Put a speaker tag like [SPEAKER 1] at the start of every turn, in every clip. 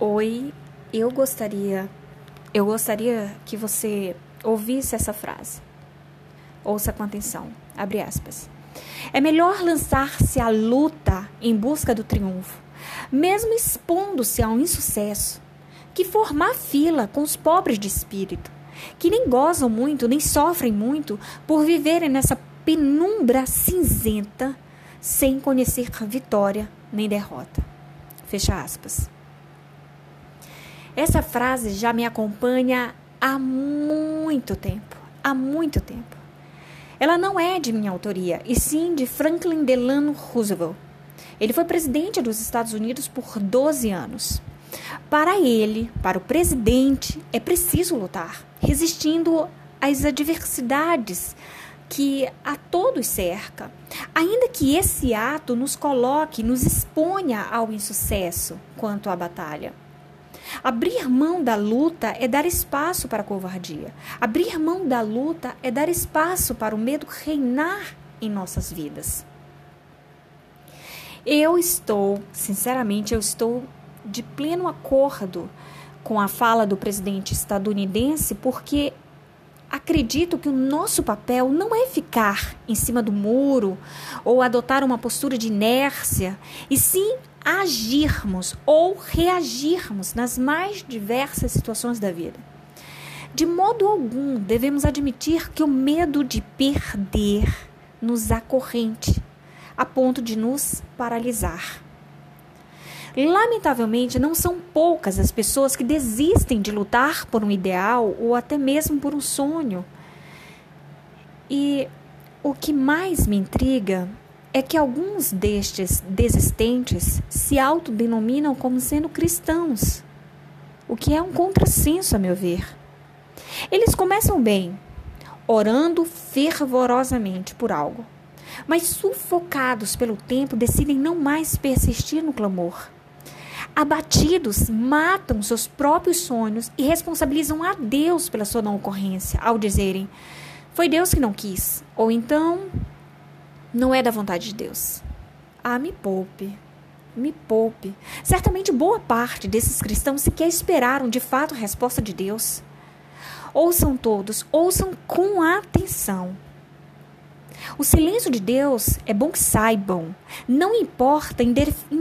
[SPEAKER 1] Oi, eu gostaria eu gostaria que você ouvisse essa frase. Ouça com atenção. Abre aspas. É melhor lançar-se à luta em busca do triunfo, mesmo expondo-se a um insucesso, que formar fila com os pobres de espírito, que nem gozam muito, nem sofrem muito por viverem nessa penumbra cinzenta sem conhecer vitória nem derrota. Fecha aspas. Essa frase já me acompanha há muito tempo, há muito tempo. Ela não é de minha autoria, e sim de Franklin Delano Roosevelt. Ele foi presidente dos Estados Unidos por 12 anos. Para ele, para o presidente, é preciso lutar, resistindo às adversidades que a todos cerca, ainda que esse ato nos coloque, nos exponha ao insucesso quanto à batalha. Abrir mão da luta é dar espaço para a covardia. Abrir mão da luta é dar espaço para o medo reinar em nossas vidas. Eu estou, sinceramente, eu estou de pleno acordo com a fala do presidente estadunidense, porque acredito que o nosso papel não é ficar em cima do muro ou adotar uma postura de inércia, e sim agirmos ou reagirmos nas mais diversas situações da vida. De modo algum devemos admitir que o medo de perder nos acorrente, a ponto de nos paralisar. Lamentavelmente, não são poucas as pessoas que desistem de lutar por um ideal ou até mesmo por um sonho. E o que mais me intriga é que alguns destes desistentes se autodenominam como sendo cristãos, o que é um contrassenso, a meu ver. Eles começam bem, orando fervorosamente por algo, mas sufocados pelo tempo decidem não mais persistir no clamor. Abatidos, matam seus próprios sonhos e responsabilizam a Deus pela sua não ocorrência, ao dizerem: Foi Deus que não quis, ou então não é da vontade de Deus. Ah, me poupe. Me poupe. Certamente boa parte desses cristãos sequer esperaram de fato a resposta de Deus. Ouçam todos, ouçam com atenção. O silêncio de Deus é bom que saibam, não importa em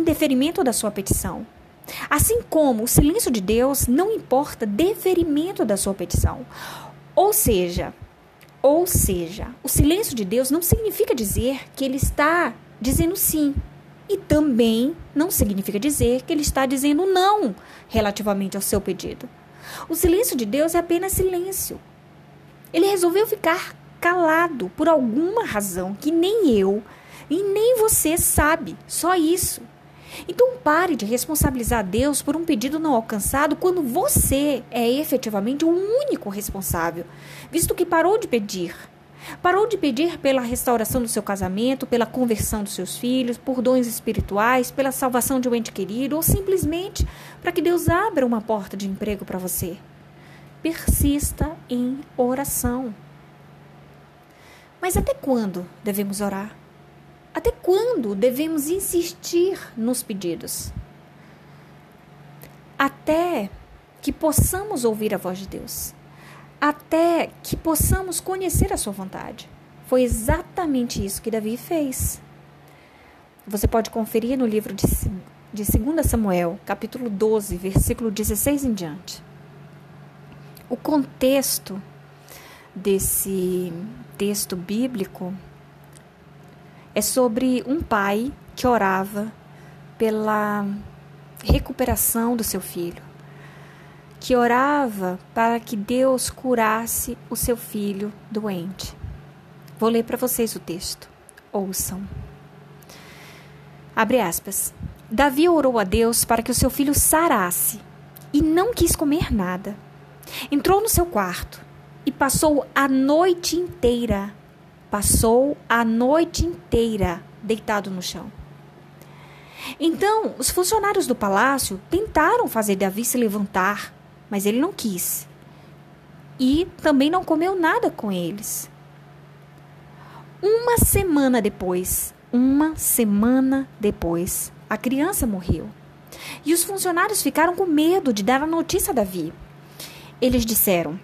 [SPEAKER 1] deferimento da sua petição. Assim como o silêncio de Deus não importa deferimento da sua petição. Ou seja, ou seja, o silêncio de Deus não significa dizer que ele está dizendo sim. E também não significa dizer que ele está dizendo não relativamente ao seu pedido. O silêncio de Deus é apenas silêncio. Ele resolveu ficar calado por alguma razão que nem eu e nem você sabe. Só isso. Então pare de responsabilizar Deus por um pedido não alcançado quando você é efetivamente o único responsável, visto que parou de pedir. Parou de pedir pela restauração do seu casamento, pela conversão dos seus filhos, por dons espirituais, pela salvação de um ente querido ou simplesmente para que Deus abra uma porta de emprego para você. Persista em oração. Mas até quando devemos orar? Até quando devemos insistir nos pedidos? Até que possamos ouvir a voz de Deus. Até que possamos conhecer a sua vontade. Foi exatamente isso que Davi fez. Você pode conferir no livro de, de 2 Samuel, capítulo 12, versículo 16 em diante. O contexto desse texto bíblico é sobre um pai que orava pela recuperação do seu filho, que orava para que Deus curasse o seu filho doente. Vou ler para vocês o texto. Ouçam. Abre aspas. Davi orou a Deus para que o seu filho sarasse e não quis comer nada. Entrou no seu quarto e passou a noite inteira Passou a noite inteira deitado no chão. Então, os funcionários do palácio tentaram fazer Davi se levantar, mas ele não quis. E também não comeu nada com eles. Uma semana depois, uma semana depois, a criança morreu. E os funcionários ficaram com medo de dar a notícia a Davi. Eles disseram: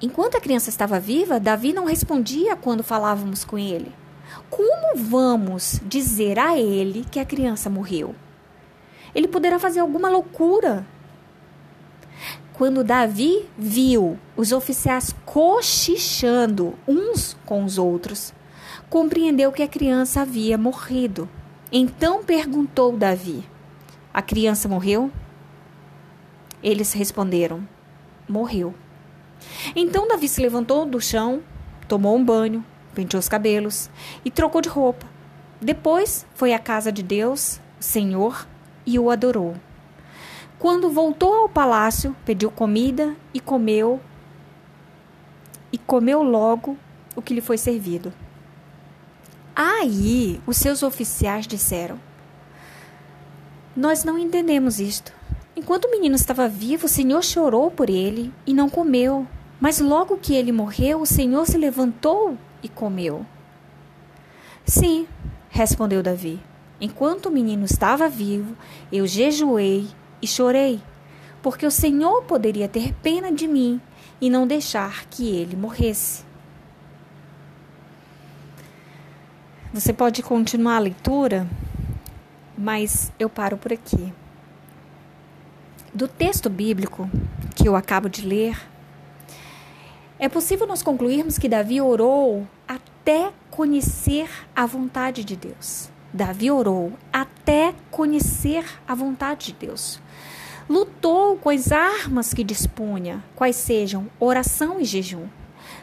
[SPEAKER 1] Enquanto a criança estava viva, Davi não respondia quando falávamos com ele. Como vamos dizer a ele que a criança morreu? Ele poderá fazer alguma loucura. Quando Davi viu os oficiais cochichando uns com os outros, compreendeu que a criança havia morrido. Então perguntou Davi: A criança morreu? Eles responderam: Morreu. Então Davi se levantou do chão, tomou um banho, penteou os cabelos e trocou de roupa. Depois foi à casa de Deus, Senhor, e o adorou. Quando voltou ao palácio, pediu comida e comeu, e comeu logo o que lhe foi servido. Aí os seus oficiais disseram: Nós não entendemos isto. Enquanto o menino estava vivo, o Senhor chorou por ele e não comeu. Mas logo que ele morreu, o Senhor se levantou e comeu. Sim, respondeu Davi. Enquanto o menino estava vivo, eu jejuei e chorei, porque o Senhor poderia ter pena de mim e não deixar que ele morresse. Você pode continuar a leitura, mas eu paro por aqui. Do texto bíblico que eu acabo de ler, é possível nós concluirmos que Davi orou até conhecer a vontade de Deus. Davi orou até conhecer a vontade de Deus. Lutou com as armas que dispunha, quais sejam oração e jejum.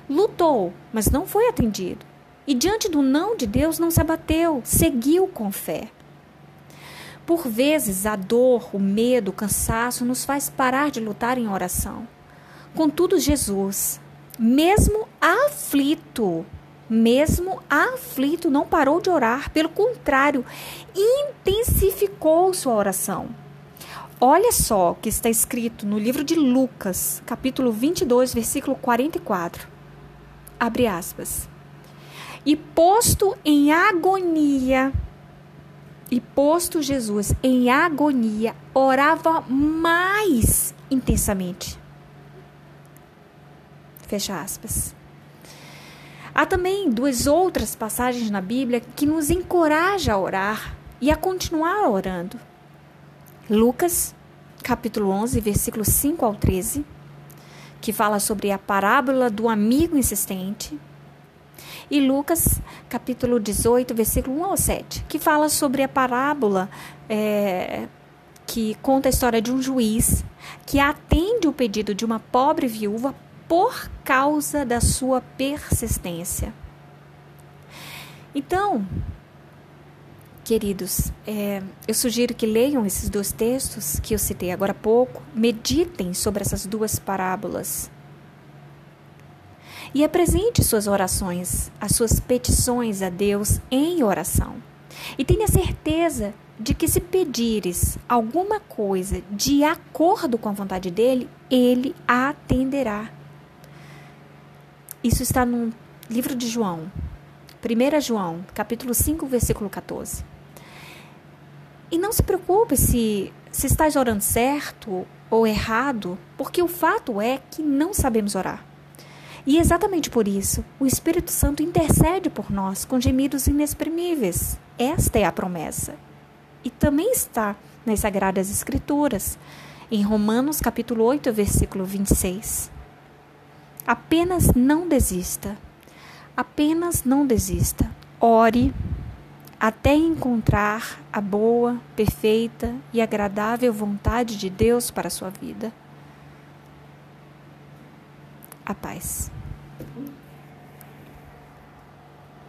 [SPEAKER 1] Lutou, mas não foi atendido. E diante do não de Deus não se abateu, seguiu com fé. Por vezes, a dor, o medo, o cansaço nos faz parar de lutar em oração. Contudo, Jesus, mesmo aflito, mesmo aflito, não parou de orar, pelo contrário, intensificou sua oração. Olha só o que está escrito no livro de Lucas, capítulo 22, versículo 44. Abre aspas. E posto em agonia, e posto Jesus em agonia, orava mais intensamente. Fecha aspas. Há também duas outras passagens na Bíblia que nos encorajam a orar e a continuar orando. Lucas, capítulo 11, versículos 5 ao 13, que fala sobre a parábola do amigo insistente e Lucas, capítulo 18, versículo 1 ao 7, que fala sobre a parábola é, que conta a história de um juiz que atende o pedido de uma pobre viúva por causa da sua persistência. Então, queridos, é, eu sugiro que leiam esses dois textos que eu citei agora há pouco, meditem sobre essas duas parábolas e apresente suas orações, as suas petições a Deus em oração. E tenha certeza de que se pedires alguma coisa de acordo com a vontade dele, ele a atenderá. Isso está no livro de João, 1 João, capítulo 5, versículo 14. E não se preocupe se, se estás orando certo ou errado, porque o fato é que não sabemos orar. E exatamente por isso, o Espírito Santo intercede por nós com gemidos inexprimíveis. Esta é a promessa. E também está nas Sagradas Escrituras, em Romanos capítulo 8, versículo 26. Apenas não desista. Apenas não desista. Ore até encontrar a boa, perfeita e agradável vontade de Deus para a sua vida a paz.